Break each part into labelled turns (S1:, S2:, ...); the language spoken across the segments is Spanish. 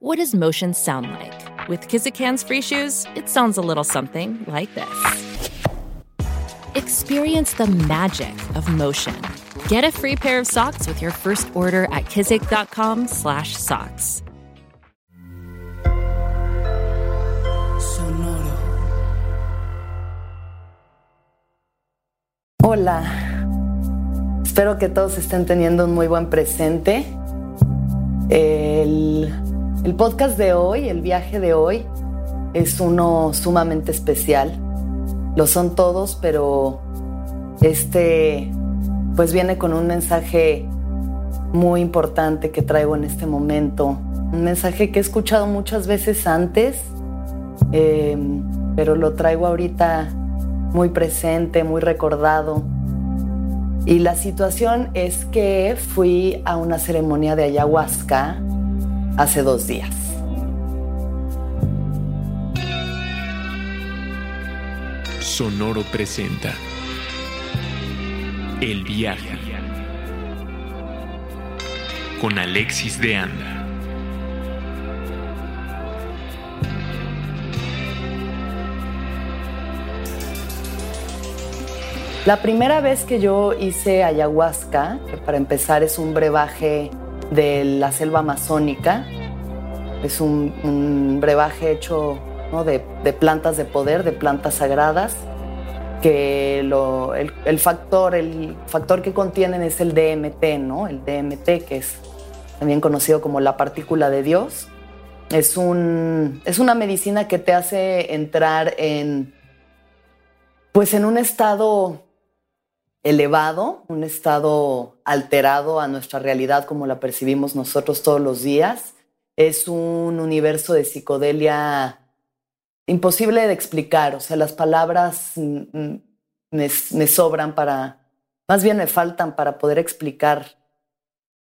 S1: What does motion sound like? With Kizikans free shoes, it sounds a little something like this. Experience the magic of motion. Get a free pair of socks with your first order at kizik.com/socks.
S2: Hola, espero que todos estén teniendo un muy buen presente. El, el, podcast de hoy, el viaje de hoy, es uno sumamente especial. Lo son todos, pero este pues viene con un mensaje muy importante que traigo en este momento. Un mensaje que he escuchado muchas veces antes, eh, pero lo traigo ahorita muy presente, muy recordado. Y la situación es que fui a una ceremonia de ayahuasca hace dos días.
S3: Sonoro presenta El viaje con Alexis de Anda.
S2: La primera vez que yo hice ayahuasca, que para empezar es un brebaje de la selva amazónica, es un, brebaje hecho de, plantas de poder, de plantas sagradas, que el, factor, el factor que contienen es el DMT, ¿no? El DMT, que es también conocido como la partícula de Dios. Es, un, es una medicina que te hace entrar en, pues en un estado elevado, un estado alterado a nuestra realidad como la percibimos nosotros todos los días. Es un universo de psicodelia imposible de explicar, o sea, las palabras me, sobran para, más bien me faltan para poder explicar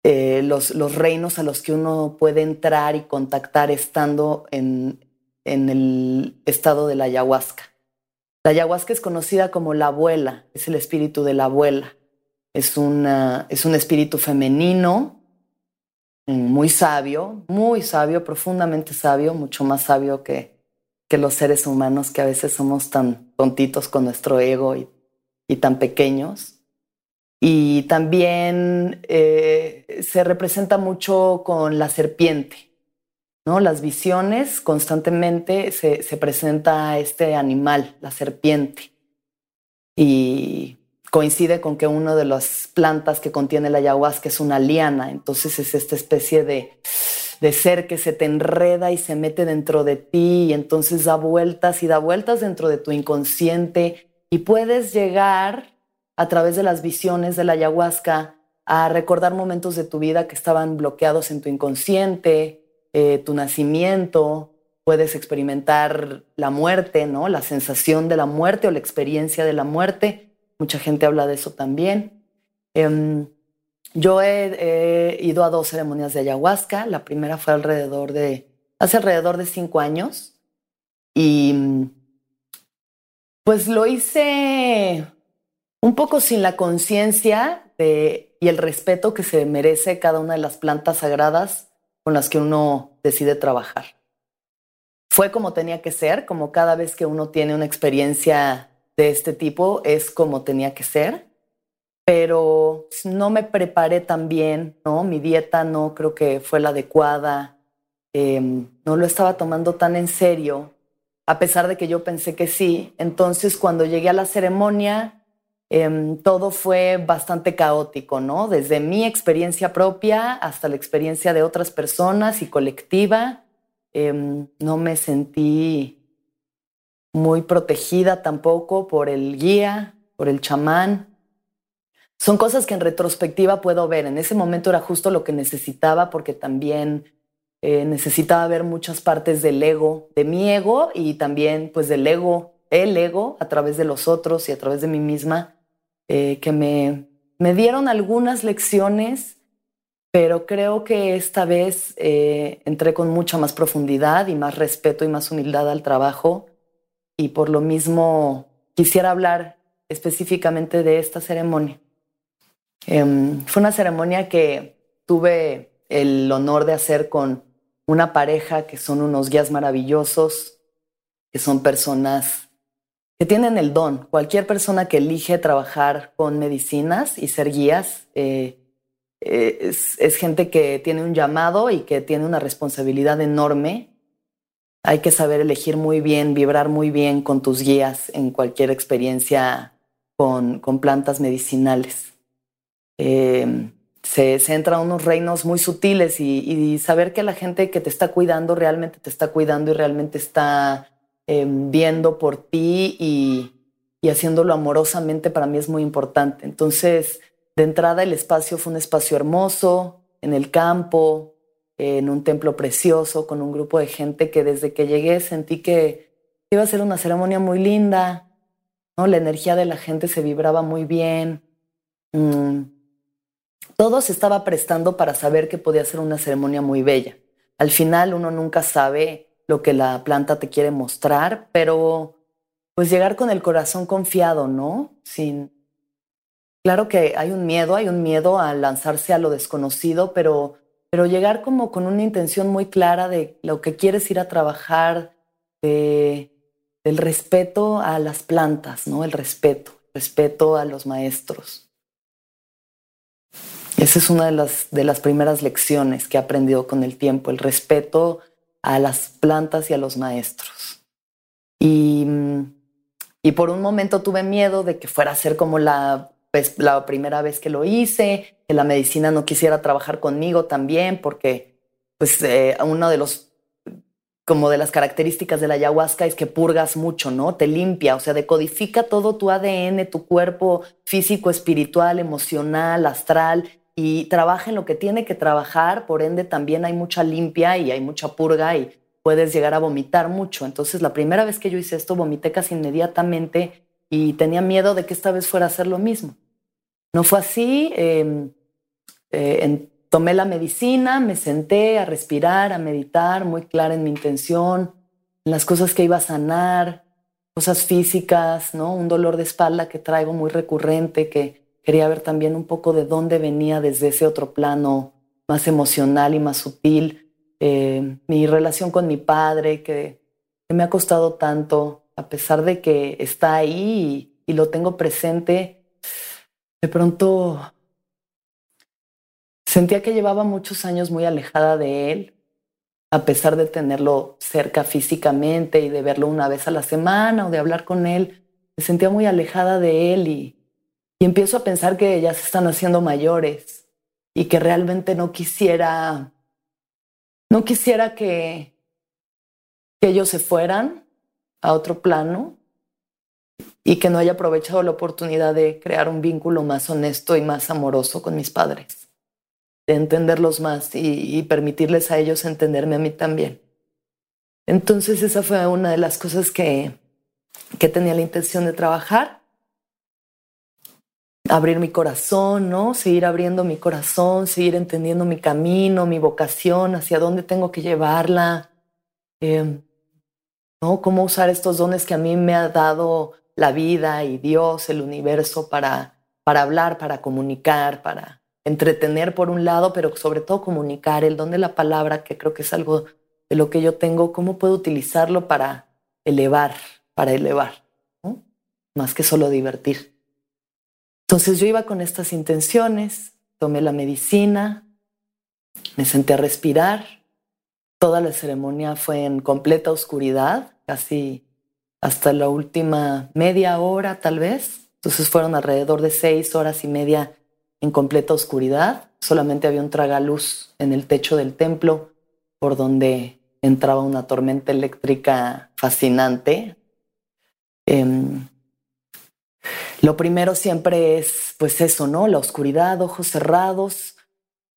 S2: eh, los, reinos a los que uno puede entrar y contactar estando en el estado de la ayahuasca. La ayahuasca es conocida como la abuela, es el espíritu de la abuela. Es, una, es un espíritu femenino, mm, muy sabio, muy sabio, profundamente sabio, mucho más sabio que, que los seres humanos que a veces somos tan tontitos con nuestro ego y, tan pequeños. Y también eh, se representa mucho con la serpiente. Las visiones constantemente se, presenta este animal, la serpiente, y coincide con que una de las plantas que contiene la ayahuasca es una liana, entonces es esta especie de, de ser que se te enreda y se mete dentro de ti y entonces da vueltas y da vueltas dentro de tu inconsciente y puedes llegar a través de las visiones de la ayahuasca a recordar momentos de tu vida que estaban bloqueados en tu inconsciente, eh, tu nacimiento, puedes experimentar la muerte, ¿no? La sensación de la muerte o la experiencia de la muerte. Mucha gente habla de eso también. Em, yo he, ido a dos ceremonias de ayahuasca. La primera fue alrededor de, hace alrededor de cinco años. Y pues lo hice un poco sin la conciencia y el respeto que se merece cada una de las plantas sagradas con las que uno decide trabajar. Fue como tenía que ser, como cada vez que uno tiene una experiencia de este tipo, es como tenía que ser, pero no me preparé tan bien, ¿no? Mi dieta no creo que fue la adecuada, em, no lo estaba tomando tan en serio, a pesar de que yo pensé que sí. Entonces, cuando llegué a la ceremonia, Em, todo fue bastante caótico, ¿no? Desde mi experiencia propia hasta la experiencia de otras personas y colectiva. Em, no me sentí muy protegida tampoco por el guía, por el chamán. Son cosas que en retrospectiva puedo ver. En ese momento era justo lo que necesitaba porque también eh, necesitaba ver muchas partes del ego, de mi ego y también pues del ego, el ego a través de los otros y a través de mí misma, eh, que me, me dieron algunas lecciones, pero creo que esta vez eh, entré con mucha más profundidad y más respeto y más humildad al trabajo y por lo mismo quisiera hablar específicamente de esta ceremonia. Em, fue una ceremonia que tuve el honor de hacer con una pareja que son unos guías maravillosos, que son personas que tienen el don. Cualquier persona que elige trabajar con medicinas y ser guías eh, eh, es, gente que tiene un llamado y que tiene una responsabilidad enorme. Hay que saber elegir muy bien, vibrar muy bien con tus guías en cualquier experiencia con, con plantas medicinales. Eh, se, se, entra a unos reinos muy sutiles y, y, saber que la gente que te está cuidando realmente te está cuidando y realmente está eh, viendo por ti y, y, haciéndolo amorosamente para mí es muy importante. Entonces, de entrada el espacio fue un espacio hermoso, en el campo, en un templo precioso, con un grupo de gente que desde que llegué sentí que iba a ser una ceremonia muy linda, ¿no? La energía de la gente se vibraba muy bien. Mm. Todo se estaba prestando para saber que podía ser una ceremonia muy bella. Al final uno nunca sabe lo que la planta te quiere mostrar, pero pues llegar con el corazón confiado, ¿no? Sin Claro que hay un miedo, hay un miedo a lanzarse a lo desconocido, pero pero llegar como con una intención muy clara de lo que quieres ir a trabajar, de, del respeto a las plantas, ¿no? El respeto, respeto a los maestros. Esa es una de las, de las primeras lecciones que he aprendido con el tiempo, el respeto a las plantas y a los maestros. Y, y por un momento tuve miedo de que fuera a ser como la, pues, la primera vez que lo hice, que la medicina no quisiera trabajar conmigo también, porque pues eh, uno de los como de las características de la ayahuasca es que purgas mucho, ¿no? Te limpia, o sea, decodifica todo tu ADN, tu cuerpo físico, espiritual, emocional, astral, y trabaja en lo que tiene que trabajar, por ende también hay mucha limpia y hay mucha purga y puedes llegar a vomitar mucho. Entonces, la primera vez que yo hice esto, vomité casi inmediatamente y tenía miedo de que esta vez fuera a ser lo mismo. No fue así, eh, eh, tomé la medicina, me senté a respirar, a meditar, muy clara en mi intención, en las cosas que iba a sanar, cosas físicas, ¿no? Un dolor de espalda que traigo muy recurrente, que quería ver también un poco de dónde venía desde ese otro plano más emocional y más sutil. Eh, mi relación con mi padre, que, me ha costado tanto, a pesar de que está ahí y, y lo tengo presente, de pronto sentía que llevaba muchos años muy alejada de él, a pesar de tenerlo cerca físicamente y de verlo una vez a la semana o de hablar con él, me sentía muy alejada de él y, y empiezo a pensar que ya se están haciendo mayores y que realmente no quisiera, no quisiera que, que ellos se fueran a otro plano y que no haya aprovechado la oportunidad de crear un vínculo más honesto y más amoroso con mis padres, de entenderlos más y, y permitirles a ellos entenderme a mí también. Entonces esa fue una de las cosas que, que tenía la intención de trabajar abrir mi corazón, ¿no? Seguir abriendo mi corazón, seguir entendiendo mi camino, mi vocación, hacia dónde tengo que llevarla, eh, ¿no? Cómo usar estos dones que a mí me ha dado la vida y Dios, el universo, para, para hablar, para comunicar, para entretener por un lado, pero sobre todo comunicar, el don de la palabra, que creo que es algo de lo que yo tengo, cómo puedo utilizarlo para elevar, para elevar, más que solo divertir. Entonces yo iba con estas intenciones, tomé la medicina, me senté a respirar. Toda la ceremonia fue en completa oscuridad, casi hasta la última media hora tal vez. Entonces fueron alrededor de seis horas y media en completa oscuridad. Solamente había un tragaluz en el techo del templo por donde entraba una tormenta eléctrica fascinante. Eh, lo primero siempre es, pues eso, ¿no? La oscuridad, ojos cerrados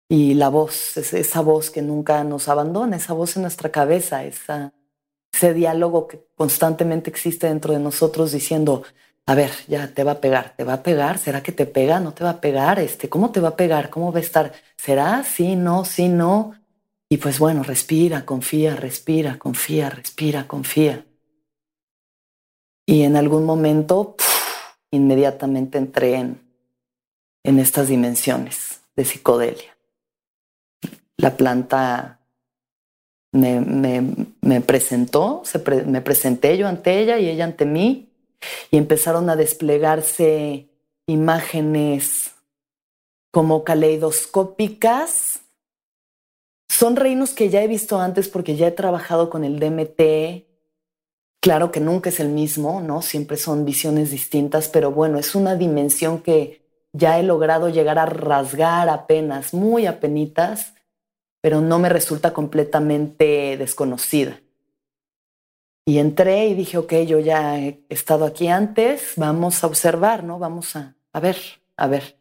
S2: y la voz, esa voz que nunca nos abandona, esa voz en nuestra cabeza, ese diálogo que constantemente existe dentro de nosotros diciendo, a ver, ya te va a pegar, te va a pegar, ¿será que te pega? ¿No te va a pegar? Este, ¿Cómo te va a pegar? ¿Cómo va a estar? ¿Será? Sí, no, sí, no. Y pues bueno, respira, confía, respira, confía, respira, confía. Y en algún momento, inmediatamente entré en, en estas dimensiones de psicodelia. La planta me, me, presentó, se me presenté yo ante ella y ella ante mí, y empezaron a desplegarse imágenes como caleidoscópicas. Son reinos que ya he visto antes porque ya he trabajado con el DMT. Claro que nunca es el mismo, ¿no? Siempre son visiones distintas, pero bueno, es una dimensión que ya he logrado llegar a rasgar apenas, muy apenitas, pero no me resulta completamente desconocida. Y entré y dije, ok, yo ya he estado aquí antes, vamos a observar, ¿no? Vamos a, a ver, a ver.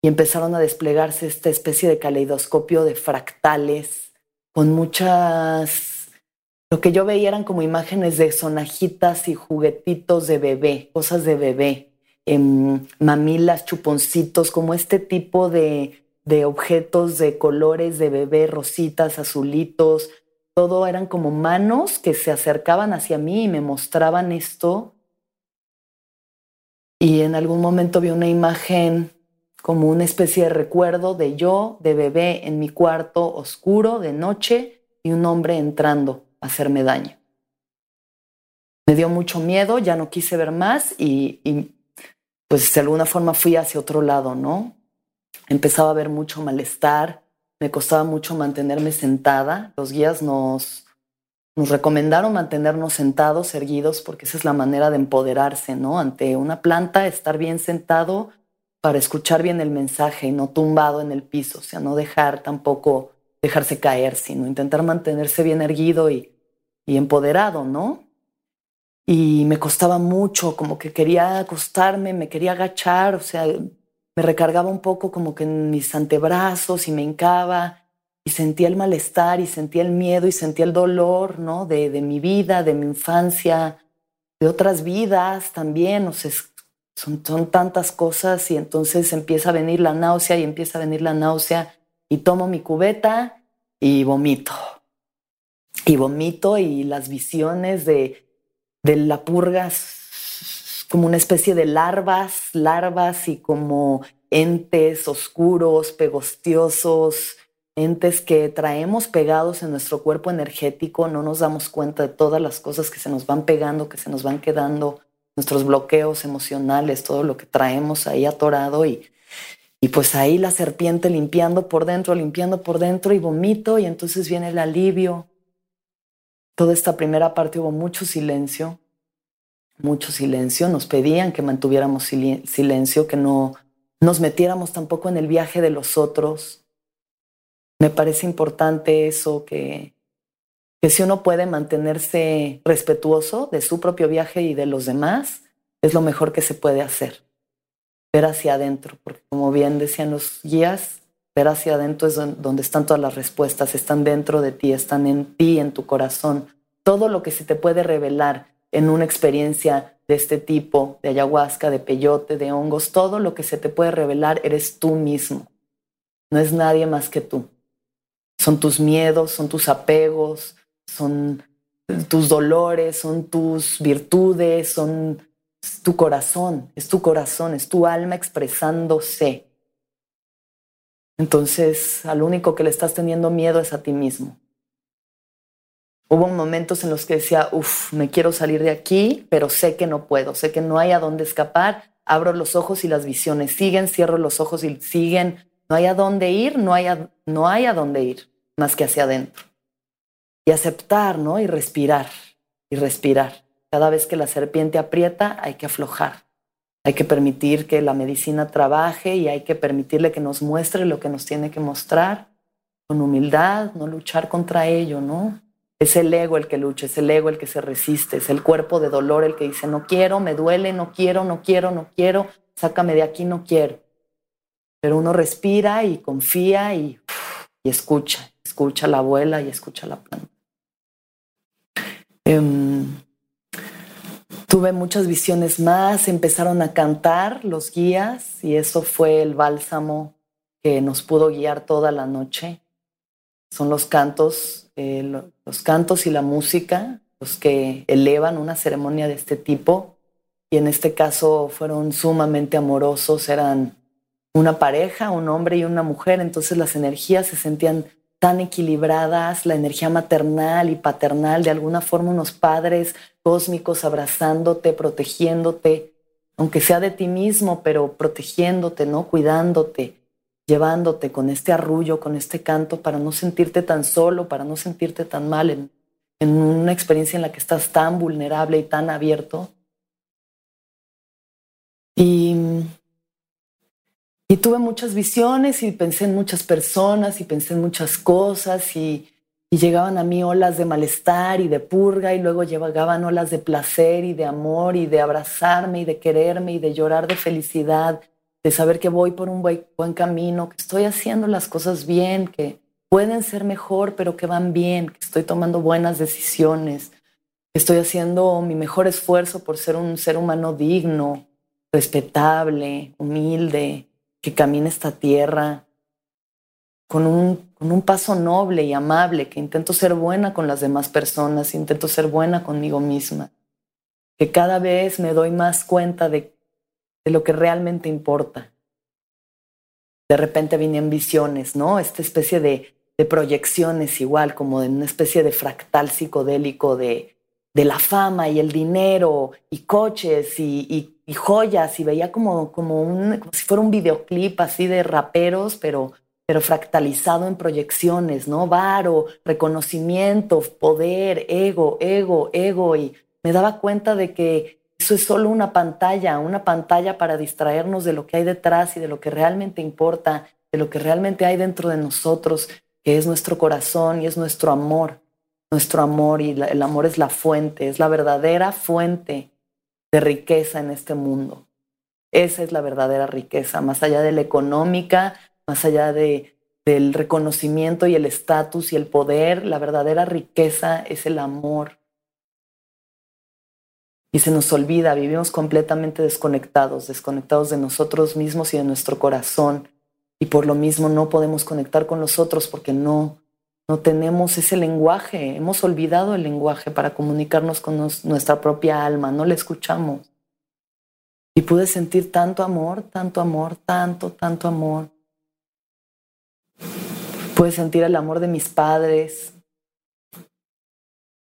S2: Y empezaron a desplegarse esta especie de caleidoscopio de fractales con muchas... Lo que yo veía eran como imágenes de sonajitas y juguetitos de bebé, cosas de bebé, em, mamilas, chuponcitos, como este tipo de, de objetos de colores de bebé, rositas, azulitos, todo eran como manos que se acercaban hacia mí y me mostraban esto. Y en algún momento vi una imagen como una especie de recuerdo de yo, de bebé, en mi cuarto oscuro de noche y un hombre entrando hacerme daño. Me dio mucho miedo, ya no quise ver más y, pues de alguna forma fui hacia otro lado, ¿no? Empezaba a haber mucho malestar, me costaba mucho mantenerme sentada. Los guías nos, nos recomendaron mantenernos sentados, erguidos, porque esa es la manera de empoderarse, ¿no? Ante una planta, estar bien sentado para escuchar bien el mensaje y no tumbado en el piso, o sea, no dejar tampoco dejarse caer, sino intentar mantenerse bien erguido y, y empoderado, ¿no? Y me costaba mucho, como que quería acostarme, me quería agachar, o sea, me recargaba un poco como que en mis antebrazos y me hincaba y sentía el malestar y sentía el miedo y sentía el dolor, ¿no? De, de mi vida, de mi infancia, de otras vidas también, o sea, son, son tantas cosas y entonces empieza a venir la náusea y empieza a venir la náusea y tomo mi cubeta y vomito. Y vomito y las visiones de, de la purga como una especie de larvas, larvas y como entes oscuros, pegostiosos, entes que traemos pegados en nuestro cuerpo energético, no nos damos cuenta de todas las cosas que se nos van pegando, que se nos van quedando, nuestros bloqueos emocionales, todo lo que traemos ahí atorado y, y pues ahí la serpiente limpiando por dentro, limpiando por dentro y vomito y entonces viene el alivio. Toda esta primera parte hubo mucho silencio, mucho silencio, nos pedían que mantuviéramos silencio, que no nos metiéramos tampoco en el viaje de los otros. Me parece importante eso, que, que si uno puede mantenerse respetuoso de su propio viaje y de los demás, es lo mejor que se puede hacer. Ver hacia adentro, porque como bien decían los guías, ver hacia adentro es donde están todas las respuestas, están dentro de ti, están en ti, en tu corazón. Todo lo que se te puede revelar en una experiencia de este tipo, de ayahuasca, de peyote, de hongos, todo lo que se te puede revelar eres tú mismo. No es nadie más que tú. Son tus miedos, son tus apegos, son tus dolores, son tus virtudes, son tu corazón, es tu corazón, es tu alma expresándose. Entonces, al único que le estás teniendo miedo es a ti mismo. Hubo momentos en los que decía, uff, me quiero salir de aquí, pero sé que no puedo, sé que no hay a dónde escapar. Abro los ojos y las visiones siguen, cierro los ojos y siguen. No hay a dónde ir, no hay a, no hay a dónde ir, más que hacia adentro. Y aceptar, ¿no? Y respirar, y respirar. Cada vez que la serpiente aprieta, hay que aflojar. Hay que permitir que la medicina trabaje y hay que permitirle que nos muestre lo que nos tiene que mostrar con humildad, no luchar contra ello, ¿no? Es el ego el que lucha, es el ego el que se resiste, es el cuerpo de dolor el que dice, no quiero, me duele, no quiero, no quiero, no quiero, sácame de aquí, no quiero. pero uno respira y confía y, escucha, escucha la abuela y escucha la planta. Em, tuve muchas visiones más, empezaron a cantar los guías y eso fue el bálsamo que nos pudo guiar toda la noche. Son los cantos, eh, los cantos y la música los que elevan una ceremonia de este tipo y en este caso fueron sumamente amorosos, eran una pareja, un hombre y una mujer, entonces las energías se sentían tan equilibradas, la energía maternal y paternal, de alguna forma unos padres cósmicos abrazándote, protegiéndote, aunque sea de ti mismo, pero protegiéndote, ¿no? Cuidándote, llevándote con este arrullo, con este canto, para no sentirte tan solo, para no sentirte tan mal en, una experiencia en la que estás tan vulnerable y tan abierto. Y, y tuve muchas visiones y pensé en muchas personas y pensé en muchas cosas y, llegaban a mí olas de malestar y de purga y luego llegaban olas de placer y de amor y de abrazarme y de quererme y de llorar de felicidad de saber que voy por un buen, camino, que estoy haciendo las cosas bien, que pueden ser mejor, pero que van bien, que estoy tomando buenas decisiones, que estoy haciendo mi mejor esfuerzo por ser un ser humano digno, respetable, humilde, que camine esta tierra con un, con un paso noble y amable, que intento ser buena con las demás personas, intento ser buena conmigo misma, que cada vez me doy más cuenta de de lo que realmente importa. De repente vienen visiones, ¿no? Esta especie de, proyecciones igual, como de una especie de fractal psicodélico de, de la fama y el dinero y coches y, joyas y veía como, como, un, como si fuera un videoclip así de raperos, pero, pero fractalizado en proyecciones, ¿no? Varo, reconocimiento, poder, ego, ego, ego y me daba cuenta de que eso es solo una pantalla, una pantalla para distraernos de lo que hay detrás y de lo que realmente importa, de lo que realmente hay dentro de nosotros, que es nuestro corazón y es nuestro amor. Nuestro amor y el amor es la fuente, es la verdadera fuente de riqueza en este mundo. Esa es la verdadera riqueza, más allá de la económica, más allá de, del reconocimiento y el estatus y el poder, la verdadera riqueza es el amor y se nos olvida, vivimos completamente desconectados, desconectados de nosotros mismos y de nuestro corazón. Y por lo mismo no podemos conectar con los otros porque no, no tenemos ese lenguaje, hemos olvidado el lenguaje para comunicarnos con nuestra propia alma, no le escuchamos. Y pude sentir tanto amor, tanto amor, tanto, tanto amor. Pude sentir el amor de mis padres,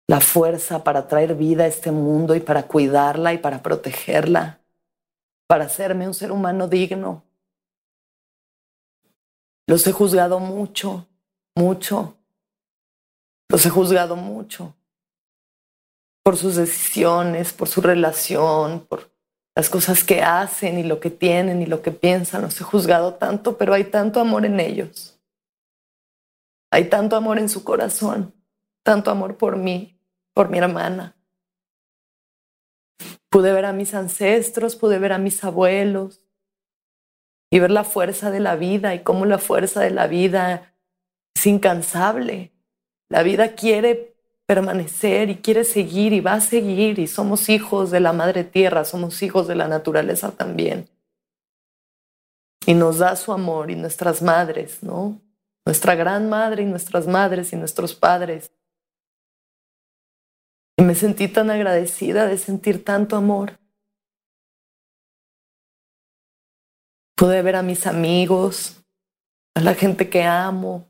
S2: la fuerza para traer vida a este mundo y para cuidarla y para protegerla, para hacerme un ser humano digno. Los he juzgado mucho, mucho. Los he juzgado mucho por sus decisiones, por su relación, por las cosas que hacen y lo que tienen y lo que piensan. Los he juzgado tanto, pero hay tanto amor en ellos. Hay tanto amor en su corazón, tanto amor por mí, por mi hermana. Pude ver a mis ancestros, pude ver a mis abuelos y ver la fuerza de la vida y cómo la fuerza de la vida es incansable. La vida quiere permanecer y quiere seguir y va a seguir y somos hijos de la madre tierra, somos hijos de la naturaleza también. Y nos da su amor y nuestras madres, ¿no? Nuestra gran madre y nuestras madres y nuestros padres y me sentí tan agradecida de sentir tanto amor. Pude ver a mis amigos, a la gente que amo.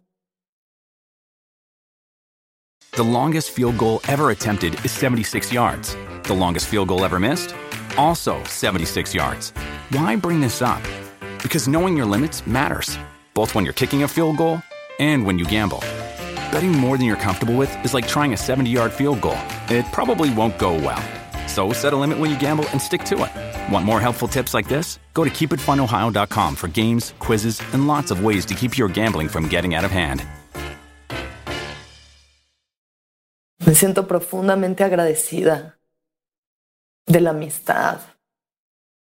S4: The longest field goal ever attempted is 76 yards. The longest field goal ever missed? Also 76 yards. Why bring this up? Because knowing your limits matters, both when you're kicking a field goal and when you gamble. Betting more than you're comfortable with is like trying a 70 yard field goal. It probably won't go well. So set a limit when you gamble and stick to it. Want more helpful tips like this? Go to keepitfunohio.com for games, quizzes, and lots of ways to keep your gambling from getting out of hand.
S2: Me siento profundamente agradecida de la amistad,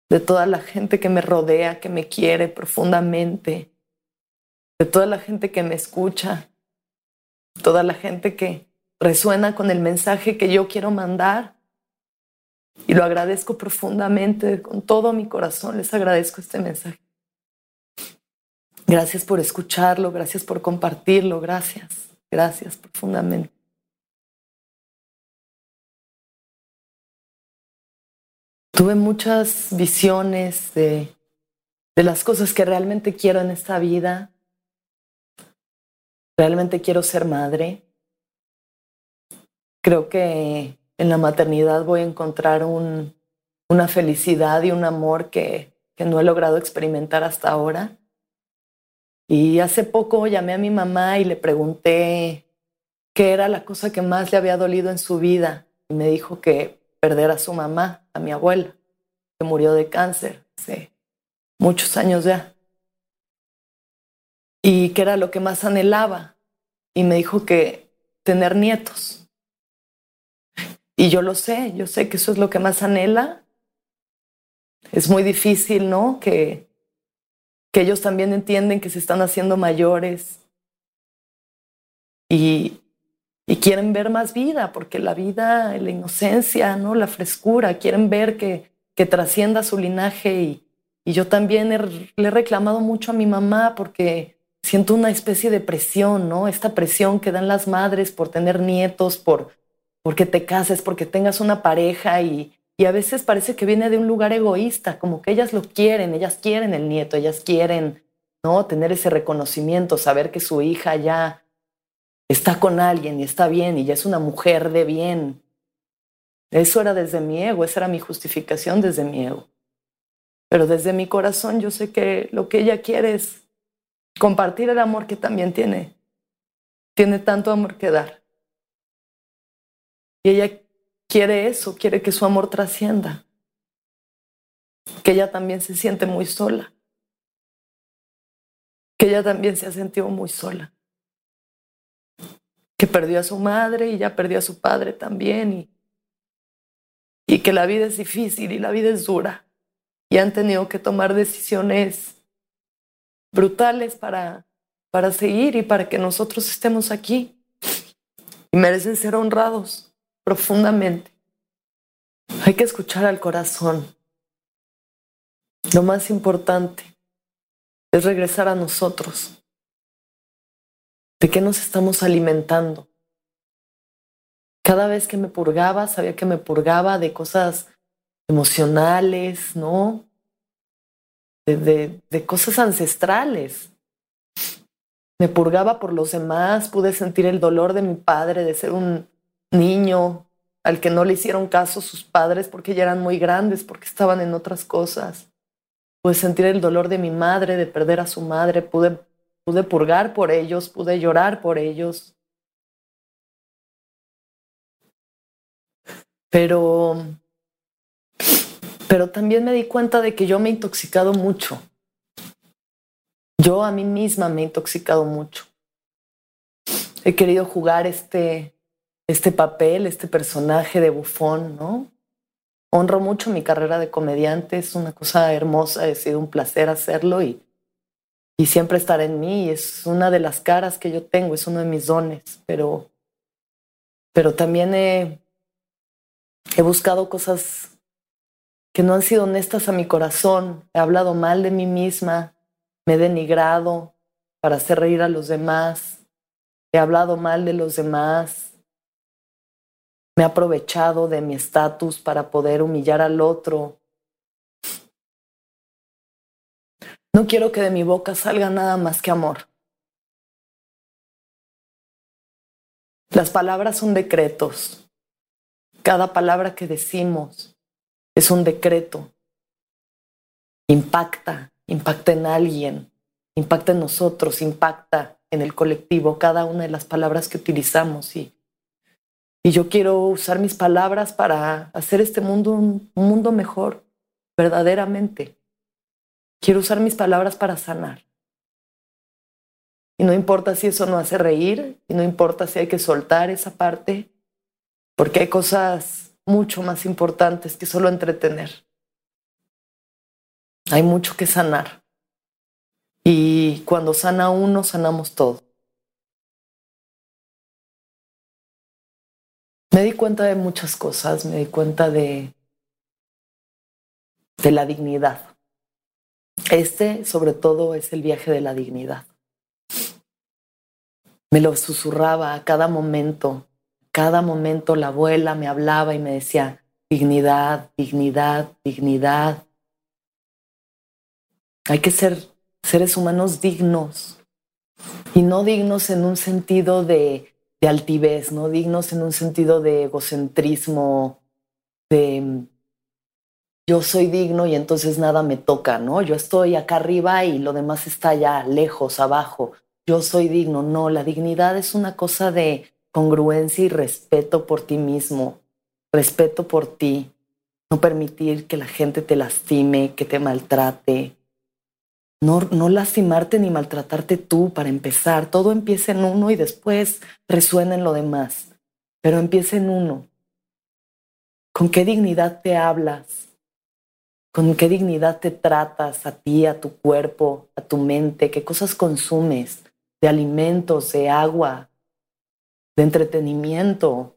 S2: de toda la gente que me rodea, que me quiere profundamente, de toda la gente que me escucha, toda la gente que resuena con el mensaje que yo quiero mandar. Y lo agradezco profundamente, con todo mi corazón les agradezco este mensaje. Gracias por escucharlo, gracias por compartirlo, gracias, gracias profundamente. Tuve muchas visiones de, de las cosas que realmente quiero en esta vida. Realmente quiero ser madre. Creo que en la maternidad voy a encontrar un, una felicidad y un amor que, que no he logrado experimentar hasta ahora. Y hace poco llamé a mi mamá y le pregunté qué era la cosa que más le había dolido en su vida. Y me dijo que perder a su mamá, a mi abuela, que murió de cáncer hace muchos años ya. Y que era lo que más anhelaba. Y me dijo que tener nietos. Y yo lo sé, yo sé que eso es lo que más anhela. Es muy difícil, ¿no? Que, que ellos también entienden que se están haciendo mayores y, y quieren ver más vida, porque la vida, la inocencia, ¿no? la frescura, quieren ver que, que trascienda su linaje. Y, y yo también le he reclamado mucho a mi mamá porque siento una especie de presión, ¿no? Esta presión que dan las madres por tener nietos, por porque te cases, porque tengas una pareja y, y a veces parece que viene de un lugar egoísta, como que ellas lo quieren, ellas quieren el nieto, ellas quieren, ¿no? Tener ese reconocimiento, saber que su hija ya está con alguien y está bien y ya es una mujer de bien. Eso era desde mi ego, esa era mi justificación desde mi ego. Pero desde mi corazón yo sé que lo que ella quiere es compartir el amor que también tiene. Tiene tanto amor que dar. Y ella quiere eso, quiere que su amor trascienda. Que ella también se siente muy sola. Que ella también se ha sentido muy sola que perdió a su madre y ya perdió a su padre también y, y que la vida es difícil y la vida es dura y han tenido que tomar decisiones brutales para, para seguir y para que nosotros estemos aquí y merecen ser honrados profundamente. Hay que escuchar al corazón. Lo más importante es regresar a nosotros ¿De qué nos estamos alimentando? Cada vez que me purgaba, sabía que me purgaba de cosas emocionales, ¿no? De, de, cosas ancestrales. Me purgaba por los demás, pude sentir el dolor de mi padre, de ser un niño al que no le hicieron caso sus padres porque ya eran muy grandes, porque estaban en otras cosas. Pude sentir el dolor de mi madre, de perder a su madre, pude pude purgar por ellos, pude llorar por ellos. Pero, pero también me di cuenta de que yo me he intoxicado mucho. Yo a mí misma me he intoxicado mucho. He querido jugar este, este papel, este personaje de bufón, ¿no? Honro mucho mi carrera de comediante, es una cosa hermosa, ha sido un placer hacerlo y, y siempre estar en mí. Es una de las caras que yo tengo, es uno de mis dones, pero, pero también he, he buscado cosas que no han sido honestas a mi corazón. He hablado mal de mí misma, me he denigrado para hacer reír a los demás, he hablado mal de los demás, me he aprovechado de mi estatus para poder humillar al otro, No quiero que de mi boca salga nada más que amor. Las palabras son decretos. Cada palabra que decimos es un decreto. Impacta, impacta en alguien, impacta en nosotros, impacta en el colectivo, cada una de las palabras que utilizamos. Y, y yo quiero usar mis palabras para hacer este mundo un mundo mejor, verdaderamente. Quiero usar mis palabras para sanar. Y no importa si eso no hace reír, y no importa si hay que soltar esa parte, porque hay cosas mucho más importantes que solo entretener. Hay mucho que sanar. Y cuando sana uno, sanamos todo. Me di cuenta de muchas cosas, me di cuenta de, de la dignidad. Este, sobre todo, es el viaje de la dignidad. Me lo susurraba a cada momento. Cada momento la abuela me hablaba y me decía, dignidad, dignidad, dignidad. Hay que ser seres humanos dignos y no dignos en un sentido de, altivez, no dignos en un sentido de egocentrismo, de yo soy digno y entonces nada me toca, ¿no? Yo estoy acá arriba y lo demás está allá, lejos, abajo. Yo soy digno. No, la dignidad es una cosa de congruencia y respeto por ti mismo, respeto por ti, no permitir que la gente te lastime, que te maltrate. No, no lastimarte ni maltratarte tú para empezar. Todo empieza en uno y después resuena en lo demás. Pero empieza en uno. ¿Con qué dignidad te hablas? con qué dignidad te tratas a ti, a tu cuerpo, a tu mente, qué cosas consumes, de alimentos, de agua, de entretenimiento,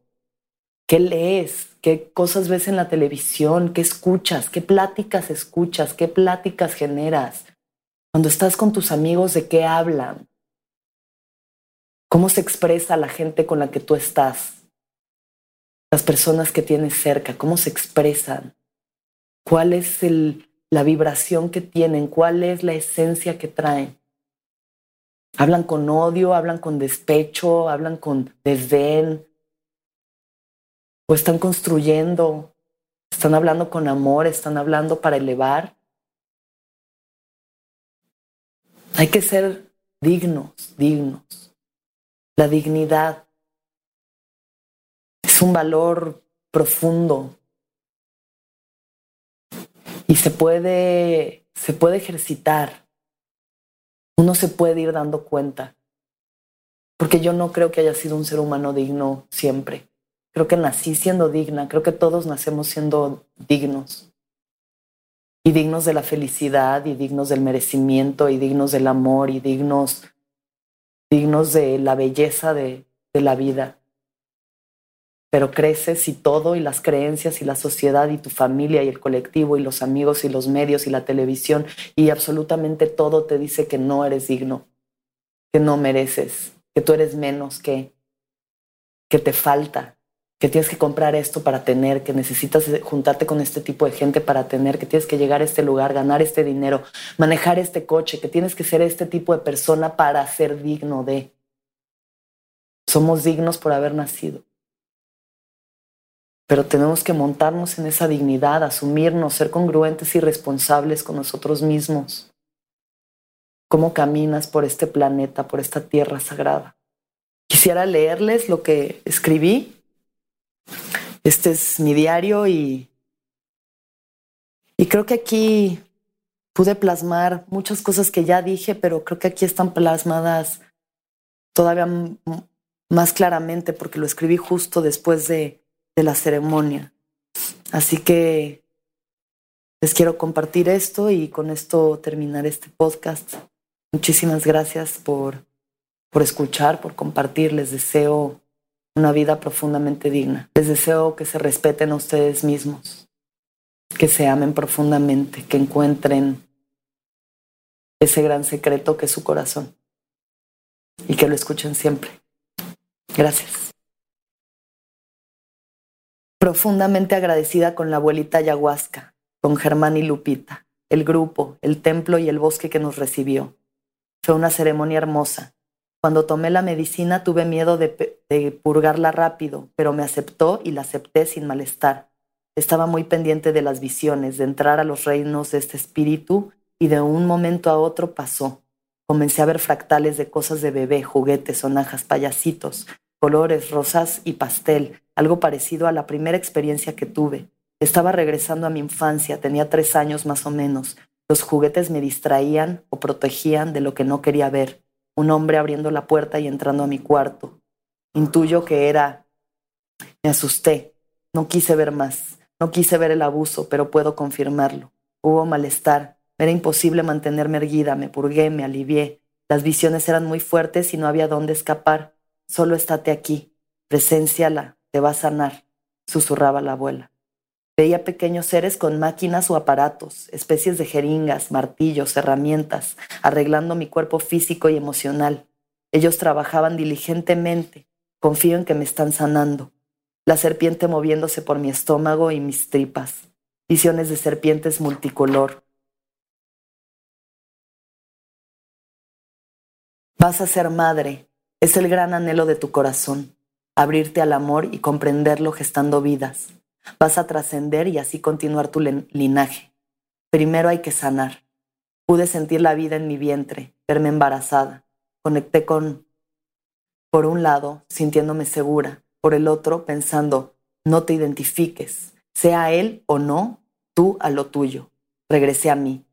S2: qué lees, qué cosas ves en la televisión, qué escuchas, qué pláticas escuchas, qué pláticas generas. Cuando estás con tus amigos, ¿de qué hablan? ¿Cómo se expresa la gente con la que tú estás? Las personas que tienes cerca, ¿cómo se expresan? cuál es la vibración que tienen, cuál es la esencia que traen. Hablan con odio, hablan con despecho, hablan con desdén, o están construyendo, están hablando con amor, están hablando para elevar. Hay que ser dignos, dignos. La dignidad es un valor profundo, y se puede, se puede ejercitar. Uno se puede ir dando cuenta. Porque yo no creo que haya sido un ser humano digno siempre. Creo que nací siendo digna, creo que todos nacemos siendo dignos. Y dignos de la felicidad, y dignos del merecimiento, y dignos del amor, y dignos, dignos de la belleza de, de la vida pero creces y todo, y las creencias y la sociedad y tu familia y el colectivo y los amigos y los medios y la televisión y absolutamente todo te dice que no eres digno, que no mereces, que tú eres menos, que, que te falta, que tienes que comprar esto para tener, que necesitas juntarte con este tipo de gente para tener, que tienes que llegar a este lugar, ganar este dinero, manejar este coche, que tienes que ser este tipo de persona para ser digno de. Somos dignos por haber nacido pero tenemos que montarnos en esa dignidad, asumirnos, ser congruentes y responsables con nosotros mismos. ¿Cómo caminas por este planeta, por esta tierra sagrada? Quisiera leerles lo que escribí. Este es mi diario y, y creo que aquí pude plasmar muchas cosas que ya dije, pero creo que aquí están plasmadas todavía más claramente porque lo escribí justo después de de la ceremonia. Así que les quiero compartir esto y con esto terminar este podcast. Muchísimas gracias por, por escuchar, por compartir. Les deseo una vida profundamente digna. Les deseo que se respeten a ustedes mismos, que se amen profundamente, que encuentren ese gran secreto que es su corazón y que lo escuchen siempre. Gracias profundamente agradecida con la abuelita ayahuasca, con Germán y Lupita, el grupo, el templo y el bosque que nos recibió. Fue una ceremonia hermosa. Cuando tomé la medicina tuve miedo de, de, purgarla rápido, pero me aceptó y la acepté sin malestar. Estaba muy pendiente de las visiones, de entrar a los reinos de este espíritu y de un momento a otro pasó. Comencé a ver fractales de cosas de bebé, juguetes, sonajas, payasitos, colores, rosas y pastel, algo parecido a la primera experiencia que tuve. Estaba regresando a mi infancia, tenía tres años más o menos. Los juguetes me distraían o protegían de lo que no quería ver. Un hombre abriendo la puerta y entrando a mi cuarto. Intuyo que era... Me asusté. No quise ver más. No quise ver el abuso, pero puedo confirmarlo. Hubo malestar. Era imposible mantenerme erguida, me purgué, me alivié. Las visiones eran muy fuertes y no había dónde escapar. Solo estate aquí, presenciala, te va a sanar, susurraba la abuela. Veía pequeños seres con máquinas o aparatos, especies de jeringas, martillos, herramientas, arreglando mi cuerpo físico y emocional. Ellos trabajaban diligentemente. Confío en que me están sanando. La serpiente moviéndose por mi estómago y mis tripas. Visiones de serpientes multicolor, Vas a ser madre, es el gran anhelo de tu corazón, abrirte al amor y comprenderlo gestando vidas. Vas a trascender y así continuar tu linaje. Primero hay que sanar. Pude sentir la vida en mi vientre, verme embarazada. Conecté con, por un lado, sintiéndome segura, por el otro, pensando, no te identifiques, sea él o no, tú a lo tuyo. Regresé a mí.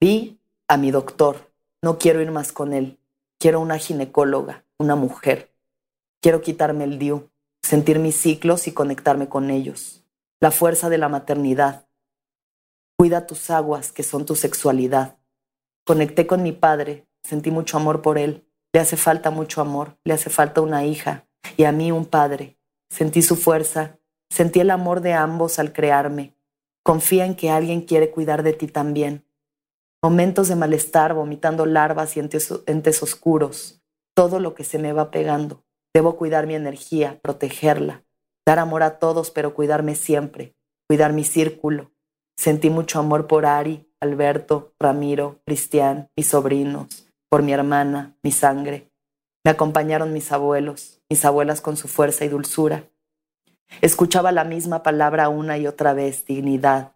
S2: Vi a mi doctor, no quiero ir más con él. Quiero una ginecóloga, una mujer. Quiero quitarme el DIU, sentir mis ciclos y conectarme con ellos. La fuerza de la maternidad. Cuida tus aguas, que son tu sexualidad. Conecté con mi padre, sentí mucho amor por él. Le hace falta mucho amor, le hace falta una hija y a mí un padre. Sentí su fuerza, sentí el amor de ambos al crearme. Confía en que alguien quiere cuidar de ti también momentos de malestar, vomitando larvas y entes, oscuros, todo lo que se me va pegando. Debo cuidar mi energía, protegerla, dar amor a todos, pero cuidarme siempre, cuidar mi círculo. Sentí mucho amor por Ari, Alberto, Ramiro, Cristian, mis sobrinos, por mi hermana, mi sangre. Me acompañaron mis abuelos, mis abuelas con su fuerza y dulzura. Escuchaba la misma palabra una y otra vez, dignidad,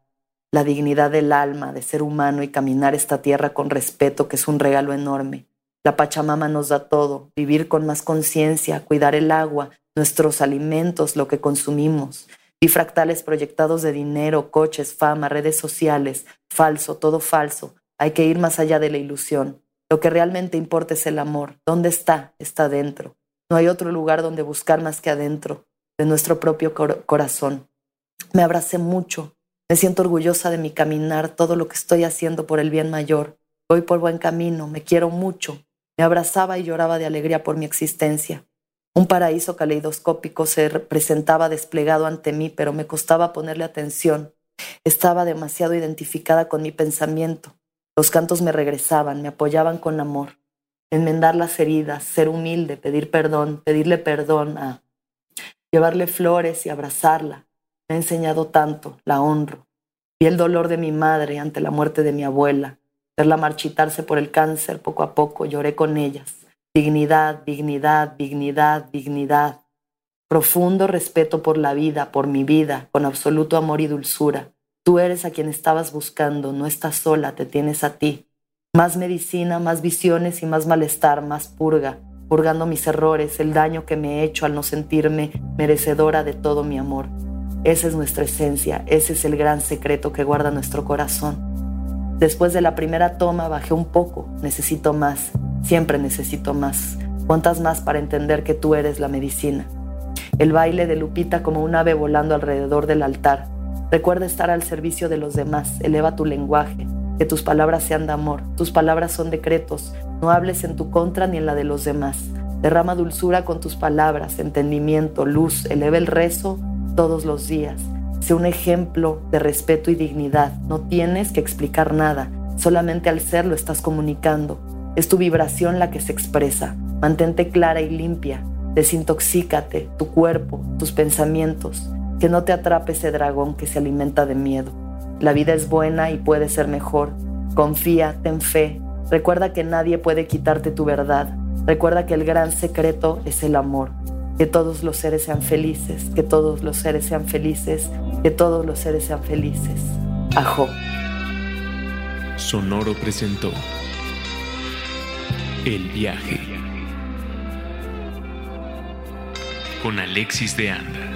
S2: la dignidad del alma, de ser humano y caminar esta tierra con respeto, que es un regalo enorme. La Pachamama nos da todo, vivir con más conciencia, cuidar el agua, nuestros alimentos, lo que consumimos. Y fractales proyectados de dinero, coches, fama, redes sociales, falso, todo falso. Hay que ir más allá de la ilusión. Lo que realmente importa es el amor. ¿Dónde está? Está dentro. No hay otro lugar donde buscar más que adentro, de nuestro propio corazón. Me abracé mucho, me siento orgullosa de mi caminar, todo lo que estoy haciendo por el bien mayor. Voy por buen camino, me quiero mucho. Me abrazaba y lloraba de alegría por mi existencia. Un paraíso caleidoscópico se presentaba desplegado ante mí, pero me costaba ponerle atención. Estaba demasiado identificada con mi pensamiento. Los cantos me regresaban, me apoyaban con amor. Enmendar las heridas, ser humilde, pedir perdón, pedirle perdón a llevarle flores y abrazarla, me ha enseñado tanto, la honro. Vi el dolor de mi madre ante la muerte de mi abuela, verla marchitarse por el cáncer poco a poco, lloré con ellas. Dignidad, dignidad, dignidad, dignidad. Profundo respeto por la vida, por mi vida, con absoluto amor y dulzura. Tú eres a quien estabas buscando, no estás sola, te tienes a ti. Más medicina, más visiones y más malestar, más purga, purgando mis errores, el daño que me he hecho al no sentirme merecedora de todo mi amor. Esa es nuestra esencia, ese es el gran secreto que guarda nuestro corazón. Después de la primera toma bajé un poco, necesito más, siempre necesito más. ¿Cuántas más para entender que tú eres la medicina? El baile de Lupita como un ave volando alrededor del altar. Recuerda estar al servicio de los demás, eleva tu lenguaje, que tus palabras sean de amor, tus palabras son decretos, no hables en tu contra ni en la de los demás. Derrama dulzura con tus palabras, entendimiento, luz, eleva el rezo todos los días. Sé un ejemplo de respeto y dignidad. No tienes que explicar nada, solamente al serlo estás comunicando. Es tu vibración la que se expresa. Mantente clara y limpia. Desintoxícate, tu cuerpo, tus pensamientos. Que no te atrape ese dragón que se alimenta de miedo. La vida es buena y puede ser mejor. Confía, ten fe. Recuerda que nadie puede quitarte tu verdad. Recuerda que el gran secreto es el amor. Que todos los seres sean felices, que todos los seres sean felices, que todos los seres sean felices. Ajo.
S3: Sonoro presentó El viaje con Alexis de Anda.